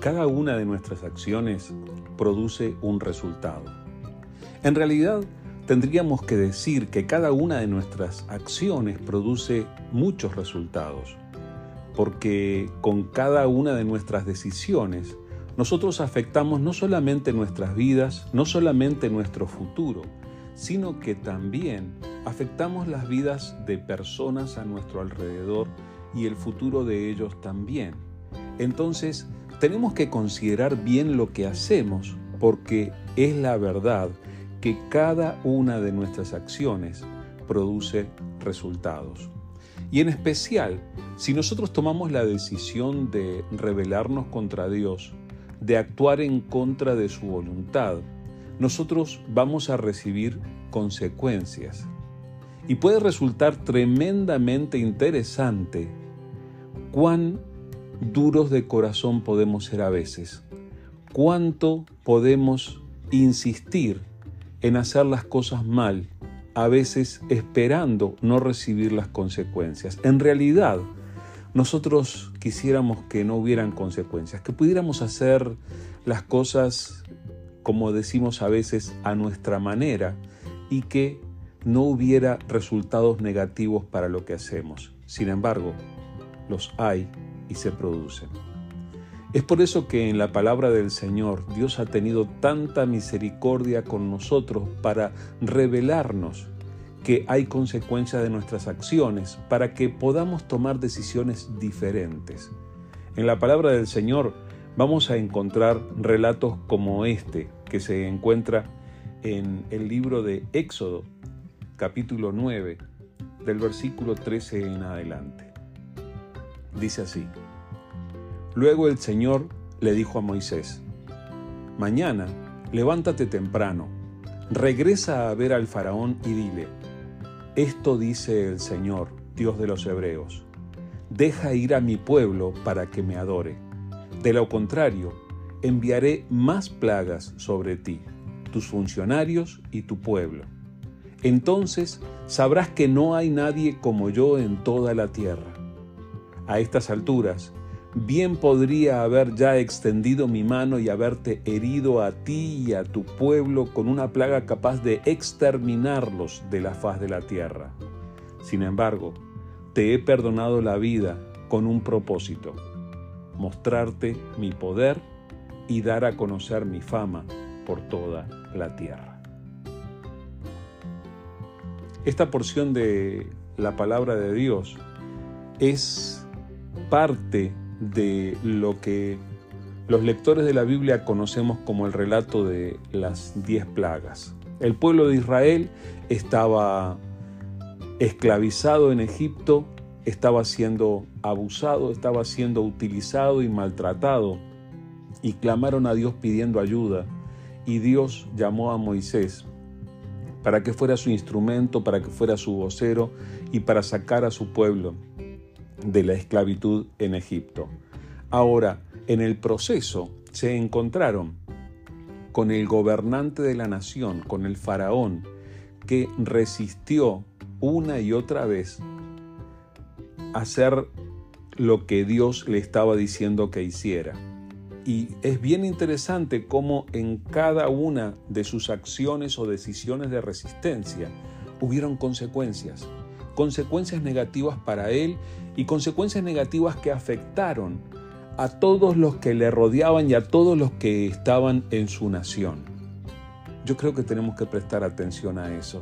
Cada una de nuestras acciones produce un resultado. En realidad, tendríamos que decir que cada una de nuestras acciones produce muchos resultados, porque con cada una de nuestras decisiones nosotros afectamos no solamente nuestras vidas, no solamente nuestro futuro, sino que también afectamos las vidas de personas a nuestro alrededor y el futuro de ellos también. Entonces, tenemos que considerar bien lo que hacemos porque es la verdad que cada una de nuestras acciones produce resultados. Y en especial, si nosotros tomamos la decisión de rebelarnos contra Dios, de actuar en contra de su voluntad, nosotros vamos a recibir consecuencias. Y puede resultar tremendamente interesante cuán duros de corazón podemos ser a veces, cuánto podemos insistir en hacer las cosas mal, a veces esperando no recibir las consecuencias. En realidad, nosotros quisiéramos que no hubieran consecuencias, que pudiéramos hacer las cosas, como decimos a veces, a nuestra manera y que no hubiera resultados negativos para lo que hacemos. Sin embargo, los hay y se producen. Es por eso que en la palabra del Señor Dios ha tenido tanta misericordia con nosotros para revelarnos que hay consecuencias de nuestras acciones, para que podamos tomar decisiones diferentes. En la palabra del Señor vamos a encontrar relatos como este que se encuentra en el libro de Éxodo, capítulo 9, del versículo 13 en adelante. Dice así, Luego el Señor le dijo a Moisés, Mañana, levántate temprano, regresa a ver al faraón y dile, Esto dice el Señor, Dios de los Hebreos, deja ir a mi pueblo para que me adore. De lo contrario, enviaré más plagas sobre ti, tus funcionarios y tu pueblo. Entonces sabrás que no hay nadie como yo en toda la tierra a estas alturas, bien podría haber ya extendido mi mano y haberte herido a ti y a tu pueblo con una plaga capaz de exterminarlos de la faz de la tierra. Sin embargo, te he perdonado la vida con un propósito, mostrarte mi poder y dar a conocer mi fama por toda la tierra. Esta porción de la palabra de Dios es parte de lo que los lectores de la Biblia conocemos como el relato de las diez plagas. El pueblo de Israel estaba esclavizado en Egipto, estaba siendo abusado, estaba siendo utilizado y maltratado, y clamaron a Dios pidiendo ayuda, y Dios llamó a Moisés para que fuera su instrumento, para que fuera su vocero y para sacar a su pueblo de la esclavitud en Egipto. Ahora, en el proceso se encontraron con el gobernante de la nación, con el faraón, que resistió una y otra vez hacer lo que Dios le estaba diciendo que hiciera. Y es bien interesante cómo en cada una de sus acciones o decisiones de resistencia hubieron consecuencias consecuencias negativas para él y consecuencias negativas que afectaron a todos los que le rodeaban y a todos los que estaban en su nación. Yo creo que tenemos que prestar atención a eso.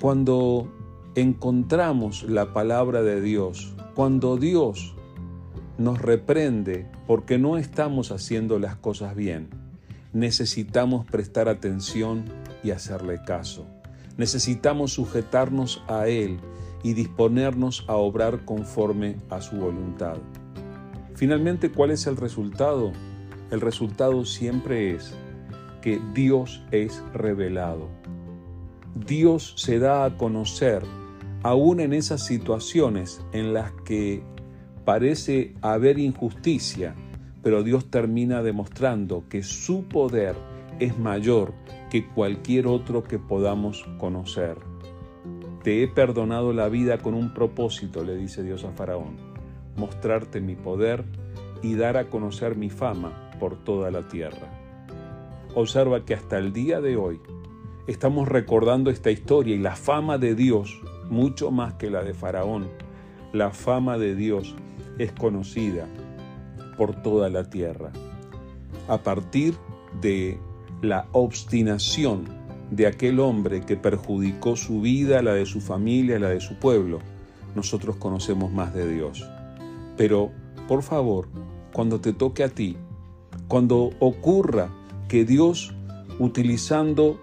Cuando encontramos la palabra de Dios, cuando Dios nos reprende porque no estamos haciendo las cosas bien, necesitamos prestar atención y hacerle caso. Necesitamos sujetarnos a Él y disponernos a obrar conforme a su voluntad. Finalmente, ¿cuál es el resultado? El resultado siempre es que Dios es revelado. Dios se da a conocer aún en esas situaciones en las que parece haber injusticia, pero Dios termina demostrando que su poder es mayor que cualquier otro que podamos conocer. Te he perdonado la vida con un propósito, le dice Dios a Faraón, mostrarte mi poder y dar a conocer mi fama por toda la tierra. Observa que hasta el día de hoy estamos recordando esta historia y la fama de Dios, mucho más que la de Faraón, la fama de Dios es conocida por toda la tierra. A partir de la obstinación de aquel hombre que perjudicó su vida, la de su familia, la de su pueblo, nosotros conocemos más de Dios. Pero, por favor, cuando te toque a ti, cuando ocurra que Dios, utilizando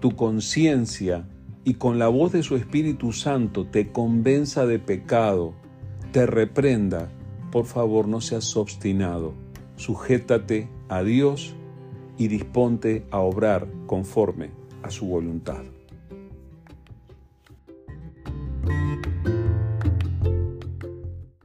tu conciencia y con la voz de su Espíritu Santo, te convenza de pecado, te reprenda, por favor no seas obstinado, sujétate a Dios y disponte a obrar conforme a su voluntad.